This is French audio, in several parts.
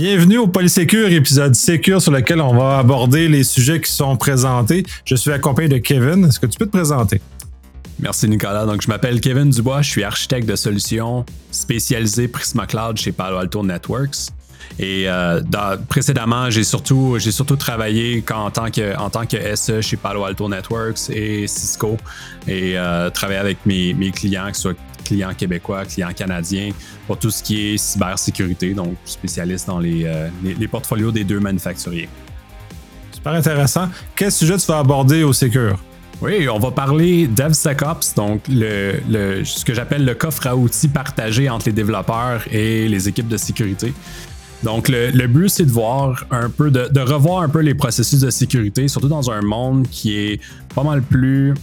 Bienvenue au Polysécure, épisode Sécure sur lequel on va aborder les sujets qui sont présentés. Je suis accompagné de Kevin. Est-ce que tu peux te présenter? Merci Nicolas. Donc, je m'appelle Kevin Dubois, je suis architecte de solutions spécialisé Prisma Cloud chez Palo Alto Networks. Et euh, précédemment, j'ai surtout, j'ai surtout travaillé en, tant que, en tant que SE chez Palo Alto Networks et Cisco et euh, travaillé avec mes, mes clients, que ce soit clients québécois, clients canadiens, pour tout ce qui est cybersécurité, donc spécialiste dans les, euh, les, portfolios des deux manufacturiers. Super intéressant. Quel sujet tu vas aborder au Secure? Oui, on va parler DevSecOps, donc le, le, ce que j'appelle le coffre à outils partagé entre les développeurs et les équipes de sécurité. Donc, le, but, c'est de voir un peu, de, de, revoir un peu les processus de sécurité, surtout dans un monde qui est pas mal plus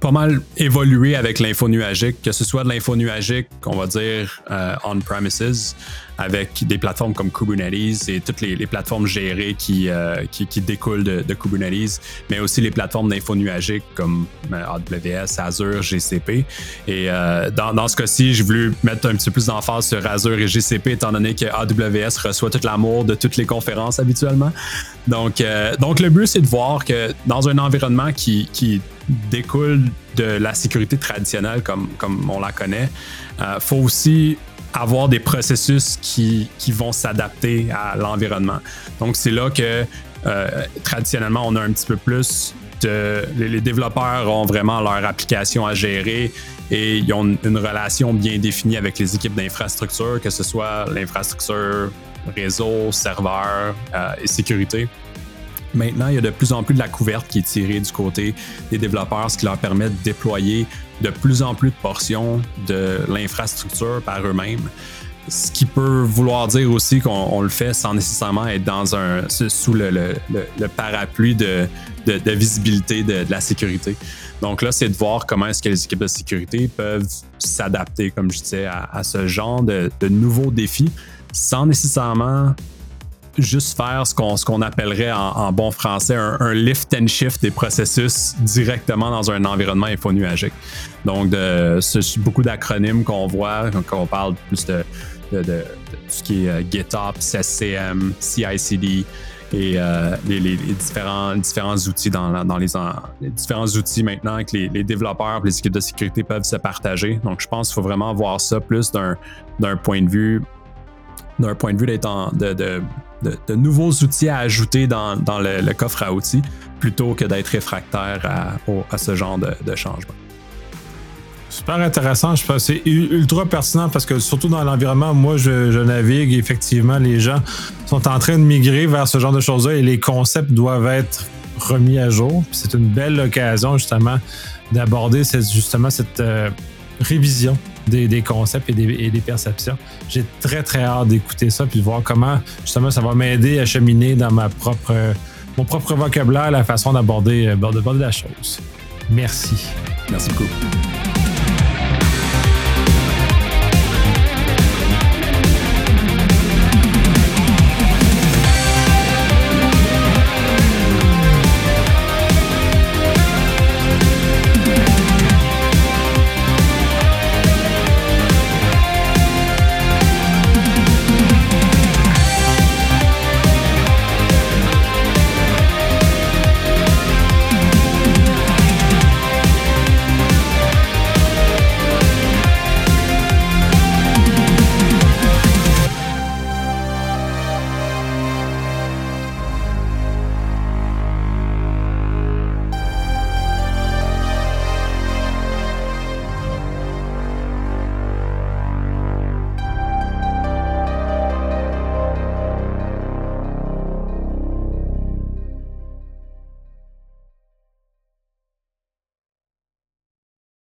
pas mal évolué avec l'info nuagique, que ce soit de l'info nuagique, on va dire euh, on-premises, avec des plateformes comme Kubernetes et toutes les, plateformes gérées qui, euh, qui, découlent de, Kubernetes, mais aussi les plateformes d'info nuagique comme euh, AWS, Azure, GCP. Et dans, dans, ce cas-ci, j'ai voulu mettre un petit peu plus d'emphase sur Azure et GCP, étant donné que AWS reçoit tout l'amour de toutes les conférences habituellement. Donc, donc le but, c'est de voir que dans un environnement qui, qui découle de la sécurité traditionnelle comme, comme on la connaît, il euh, faut aussi avoir des processus qui, qui vont s'adapter à l'environnement. Donc, c'est là que euh, traditionnellement, on a un petit peu plus de. Les, développeurs ont vraiment leur application à gérer et ils ont une, relation bien définie avec les équipes d'infrastructure, que ce soit l'infrastructure réseau, serveur euh, et sécurité. Maintenant, il y a de plus en plus de la couverte qui est tirée du côté des développeurs, ce qui leur permet de déployer de plus en plus de portions de l'infrastructure par eux-mêmes. Ce qui peut vouloir dire aussi qu'on le fait sans nécessairement être dans un sous le, parapluie de, visibilité de, la sécurité. Donc là, c'est de voir comment est-ce que les équipes de sécurité peuvent s'adapter, comme je disais, à, ce genre de, nouveaux défis sans nécessairement juste faire ce qu'on appellerait en, bon français un, lift and shift des processus directement dans un environnement infonuagique. Donc, c'est beaucoup d'acronymes qu'on voit quand on parle plus de, de, ce qui est euh, GitOps, SCM, CI/CD et euh, les, différents, différents outils dans, dans les, différents outils maintenant que les, développeurs et les équipes de sécurité peuvent se partager. Donc, je pense qu'il faut vraiment voir ça plus d'un point de vue d'un point de vue d'être de, de, nouveaux outils à ajouter dans, le, coffre à outils plutôt que d'être réfractaire à, ce genre de, changement. Super intéressant. Je pense c'est ultra pertinent parce que surtout dans l'environnement, moi, je, navigue. Effectivement, les gens sont en train de migrer vers ce genre de choses-là et les concepts doivent être remis à jour. C'est une belle occasion justement d'aborder justement cette euh, révision des, concepts et des, perceptions. J'ai très, très hâte d'écouter ça puis de voir comment, justement, ça va m'aider à cheminer dans ma propre, mon propre vocabulaire, la façon d'aborder, d'aborder la chose. Merci. Merci beaucoup.